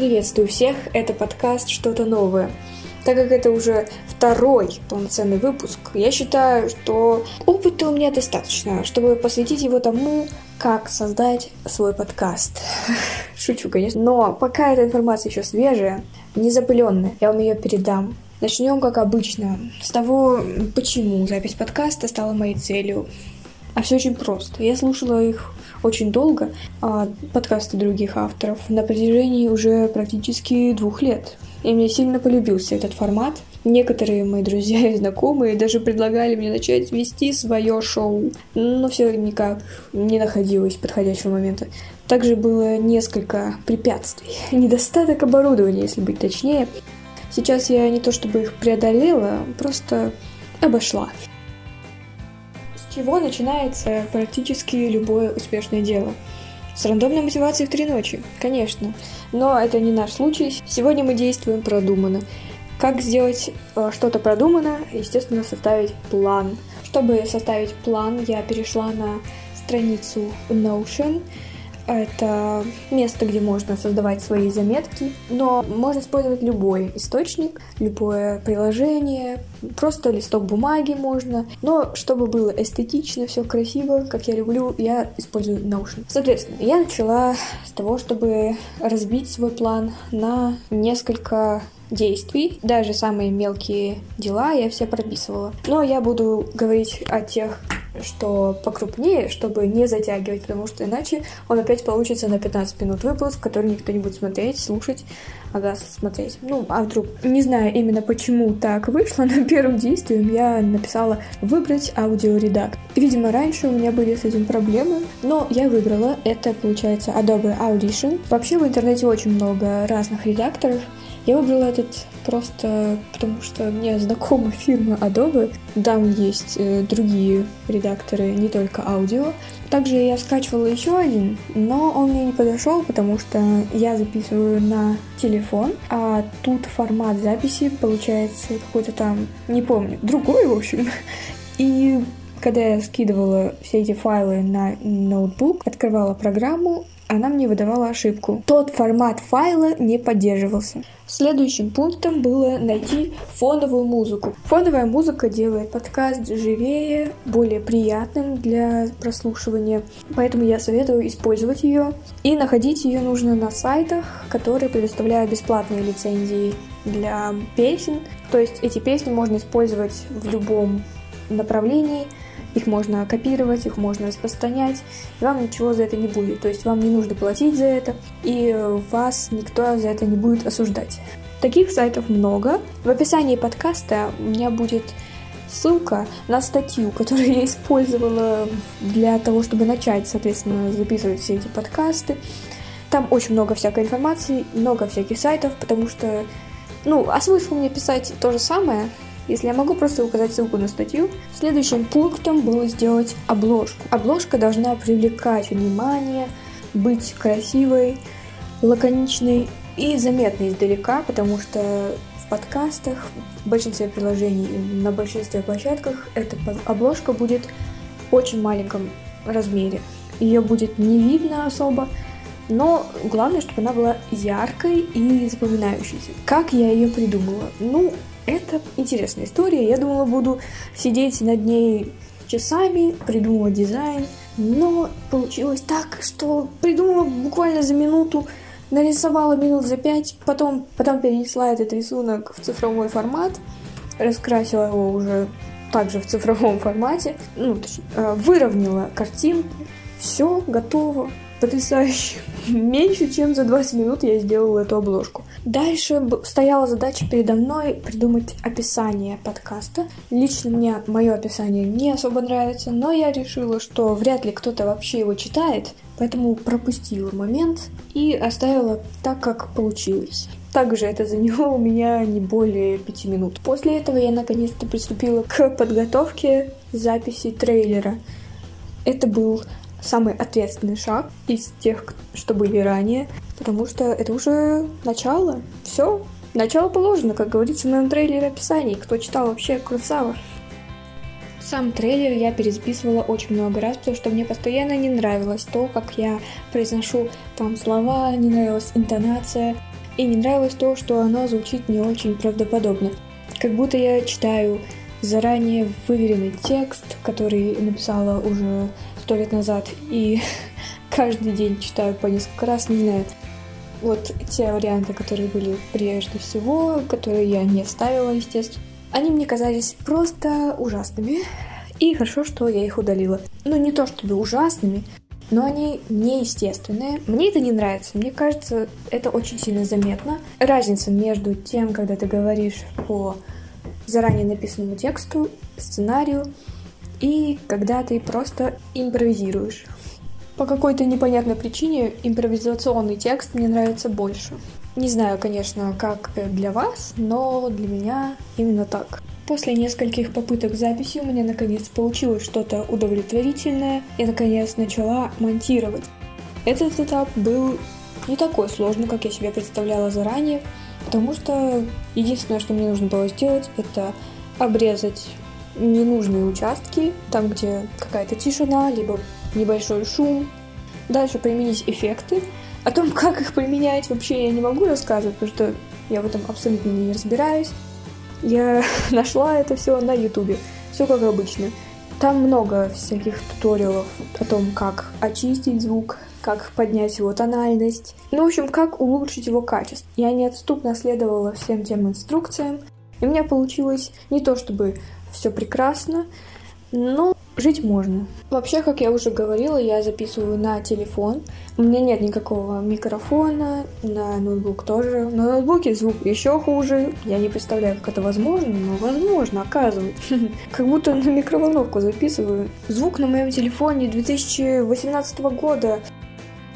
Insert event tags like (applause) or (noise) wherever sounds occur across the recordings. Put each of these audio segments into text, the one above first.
Приветствую всех, это подкаст «Что-то новое». Так как это уже второй полноценный выпуск, я считаю, что опыта у меня достаточно, чтобы посвятить его тому, как создать свой подкаст. (laughs) Шучу, конечно. Но пока эта информация еще свежая, не запыленная, я вам ее передам. Начнем, как обычно, с того, почему запись подкаста стала моей целью. А все очень просто. Я слушала их очень долго, а подкасты других авторов, на протяжении уже практически двух лет. И мне сильно полюбился этот формат. Некоторые мои друзья и знакомые даже предлагали мне начать вести свое шоу, но все никак не находилось подходящего момента. Также было несколько препятствий. (laughs) Недостаток оборудования, если быть точнее. Сейчас я не то чтобы их преодолела, просто обошла. Чего начинается практически любое успешное дело? С рандомной мотивацией в три ночи, конечно. Но это не наш случай. Сегодня мы действуем продуманно. Как сделать э, что-то продуманно? Естественно, составить план. Чтобы составить план, я перешла на страницу Notion, это место, где можно создавать свои заметки, но можно использовать любой источник, любое приложение, просто листок бумаги можно. Но чтобы было эстетично, все красиво, как я люблю, я использую Notion. Соответственно, я начала с того, чтобы разбить свой план на несколько действий. Даже самые мелкие дела я все прописывала. Но я буду говорить о тех что покрупнее, чтобы не затягивать, потому что иначе он опять получится на 15 минут выпуск, который никто не будет смотреть, слушать, ага, смотреть. Ну, а вдруг, не знаю именно почему так вышло, (laughs) но первым действием я написала «выбрать аудиоредактор». Видимо, раньше у меня были с этим проблемы, но я выбрала. Это, получается, Adobe Audition. Вообще в интернете очень много разных редакторов, я выбрала этот просто потому, что мне знакома (laughs) фирма Adobe. Там есть э, другие редакторы, не только аудио. Также я скачивала еще один, но он мне не подошел, потому что я записываю на телефон, а тут формат записи получается какой-то там, не помню, другой, в общем. И когда я скидывала все эти файлы на ноутбук, открывала программу, она мне выдавала ошибку. Тот формат файла не поддерживался. Следующим пунктом было найти фоновую музыку. Фоновая музыка делает подкаст живее, более приятным для прослушивания, поэтому я советую использовать ее. И находить ее нужно на сайтах, которые предоставляют бесплатные лицензии для песен. То есть эти песни можно использовать в любом направлении, их можно копировать, их можно распространять, и вам ничего за это не будет. То есть вам не нужно платить за это, и вас никто за это не будет осуждать. Таких сайтов много. В описании подкаста у меня будет ссылка на статью, (laughs) которую я использовала для того, чтобы начать, соответственно, записывать все эти подкасты. Там очень много всякой информации, много всяких сайтов, потому что, ну, а смысл мне писать то же самое, если я могу просто указать ссылку на статью. Следующим пунктом было сделать обложку. Обложка должна привлекать внимание, быть красивой, лаконичной и заметной издалека, потому что в подкастах, в большинстве приложений на большинстве площадках эта обложка будет в очень маленьком размере. Ее будет не видно особо, но главное, чтобы она была яркой и запоминающейся. Как я ее придумала? Ну, это интересная история. Я думала, буду сидеть над ней часами, придумывать дизайн. Но получилось так, что придумала буквально за минуту, нарисовала минут за пять, потом, потом перенесла этот рисунок в цифровой формат, раскрасила его уже также в цифровом формате, ну, точнее, э, выровняла картинку, все готово, потрясающе. (laughs) Меньше чем за 20 минут я сделала эту обложку. Дальше стояла задача передо мной придумать описание подкаста. Лично мне мое описание не особо нравится, но я решила, что вряд ли кто-то вообще его читает, поэтому пропустила момент и оставила так, как получилось. Также это заняло у меня не более пяти минут. После этого я наконец-то приступила к подготовке записи трейлера. Это был самый ответственный шаг из тех, что были ранее, потому что это уже начало. Все, начало положено, как говорится в моем трейлере описании. Кто читал вообще красава. Сам трейлер я перезаписывала очень много раз, потому что мне постоянно не нравилось то, как я произношу там слова, не нравилась интонация. И не нравилось то, что оно звучит не очень правдоподобно. Как будто я читаю заранее выверенный текст, который написала уже сто лет назад, и (laughs) каждый день читаю по несколько раз, не знаю. Вот те варианты, которые были прежде всего, которые я не ставила, естественно, они мне казались просто ужасными. И хорошо, что я их удалила. Ну, не то чтобы ужасными, но они неестественные. Мне это не нравится. Мне кажется, это очень сильно заметно. Разница между тем, когда ты говоришь по заранее написанному тексту, сценарию, и когда ты просто импровизируешь. По какой-то непонятной причине импровизационный текст мне нравится больше. Не знаю, конечно, как для вас, но для меня именно так. После нескольких попыток записи у меня наконец получилось что-то удовлетворительное. Я наконец начала монтировать. Этот этап был не такой сложный, как я себе представляла заранее, потому что единственное, что мне нужно было сделать, это обрезать ненужные участки, там, где какая-то тишина, либо небольшой шум. Дальше применить эффекты. О том, как их применять, вообще я не могу рассказывать, потому что я в этом абсолютно не разбираюсь. Я (laughs) нашла это все на ютубе. Все как обычно. Там много всяких туториалов о том, как очистить звук, как поднять его тональность. Ну, в общем, как улучшить его качество. Я неотступно следовала всем тем инструкциям, и у меня получилось не то чтобы все прекрасно, но жить можно. Вообще, как я уже говорила, я записываю на телефон. У меня нет никакого микрофона, на ноутбук тоже. На ноутбуке звук еще хуже. Я не представляю, как это возможно, но возможно, оказывается. (laughs) Как будто на микроволновку записываю. Звук на моем телефоне 2018 года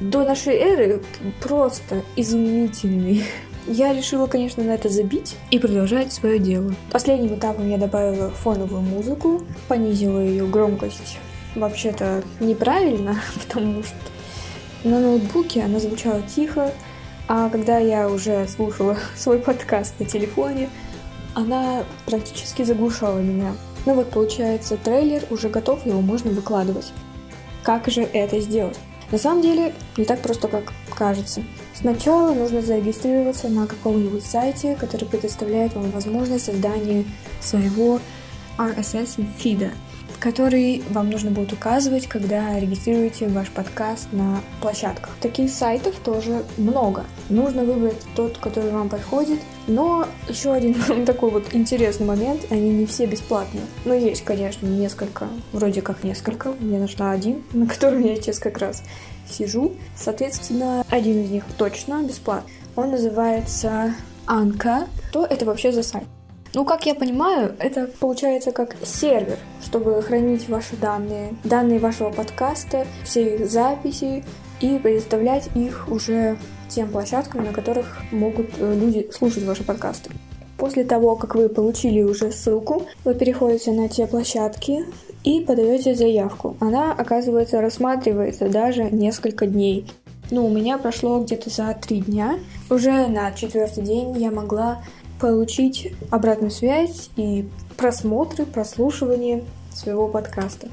до нашей эры просто изумительный. (laughs) Я решила, конечно, на это забить и продолжать свое дело. Последним этапом я добавила фоновую музыку, понизила ее громкость. Вообще-то неправильно, (laughs) потому что на ноутбуке она звучала тихо, а когда я уже слушала (laughs) свой подкаст на телефоне, она практически заглушала меня. Ну вот, получается, трейлер уже готов, его можно выкладывать. Как же это сделать? На самом деле, не так просто, как кажется. Сначала нужно зарегистрироваться на каком-нибудь сайте, который предоставляет вам возможность создания своего RSS-фида который вам нужно будет указывать, когда регистрируете ваш подкаст на площадках. Таких сайтов тоже много. Нужно выбрать тот, который вам подходит. Но еще один (laughs) такой вот интересный момент, они не все бесплатные. Но есть, конечно, несколько, вроде как несколько. Мне нашла один, (laughs) на котором я сейчас как раз сижу. Соответственно, один из них точно бесплатный. Он называется Анка. Что это вообще за сайт? Ну, как я понимаю, это получается как сервер, чтобы хранить ваши данные, данные вашего подкаста, все их записи и предоставлять их уже тем площадкам, на которых могут э, люди слушать ваши подкасты. После того, как вы получили уже ссылку, вы переходите на те площадки и подаете заявку. Она, оказывается, рассматривается даже несколько дней. Ну, у меня прошло где-то за три дня. Уже на четвертый день я могла получить обратную связь и просмотры, прослушивание своего подкаста.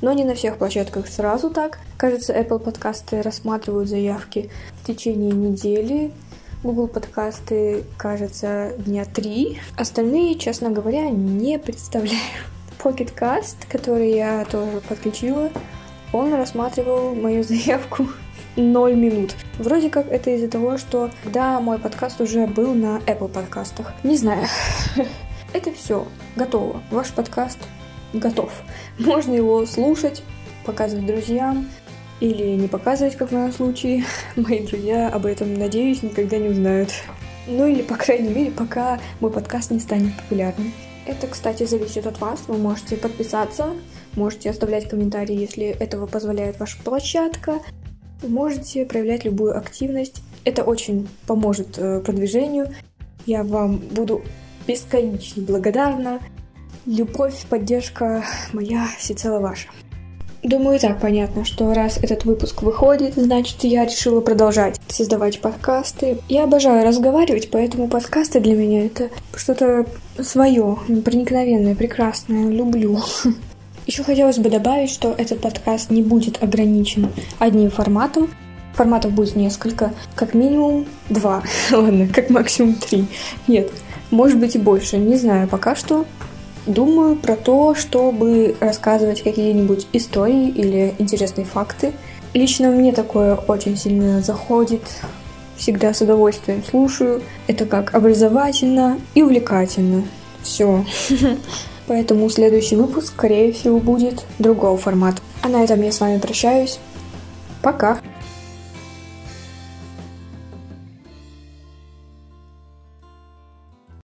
Но не на всех площадках сразу так. Кажется, Apple подкасты рассматривают заявки в течение недели. Google подкасты, кажется, дня три. Остальные, честно говоря, не представляю. (laughs) Pocket Cast, который я тоже подключила, он рассматривал мою (laughs) заявку 0 минут. Вроде как это из-за того, что когда мой подкаст уже был на Apple подкастах. Не знаю. (laughs) Это все. Готово. Ваш подкаст готов. (laughs) Можно его слушать, показывать друзьям или не показывать, как в моем случае. (laughs) Мои друзья об этом, надеюсь, никогда не узнают. Ну или, по крайней мере, пока мой подкаст не станет популярным. Это, кстати, зависит от вас. Вы можете подписаться, можете оставлять комментарии, если этого позволяет ваша площадка. Можете проявлять любую активность. Это очень поможет э, продвижению. Я вам буду бесконечно благодарна. Любовь, поддержка моя всецело ваша. Думаю, и так понятно, что раз этот выпуск выходит, значит, я решила продолжать создавать подкасты. Я обожаю разговаривать, поэтому подкасты для меня это что-то свое, проникновенное, прекрасное, люблю. (laughs) Еще хотелось бы добавить, что этот подкаст не будет ограничен одним форматом. Форматов будет несколько, как минимум два, (laughs) ладно, как максимум три. Нет, может быть и больше, не знаю пока что. Думаю про то, чтобы рассказывать какие-нибудь истории или интересные факты. Лично мне такое очень сильно заходит. Всегда с удовольствием слушаю. Это как образовательно и увлекательно. Все. (laughs) Поэтому следующий выпуск, скорее всего, будет другого формата. А на этом я с вами прощаюсь. Пока!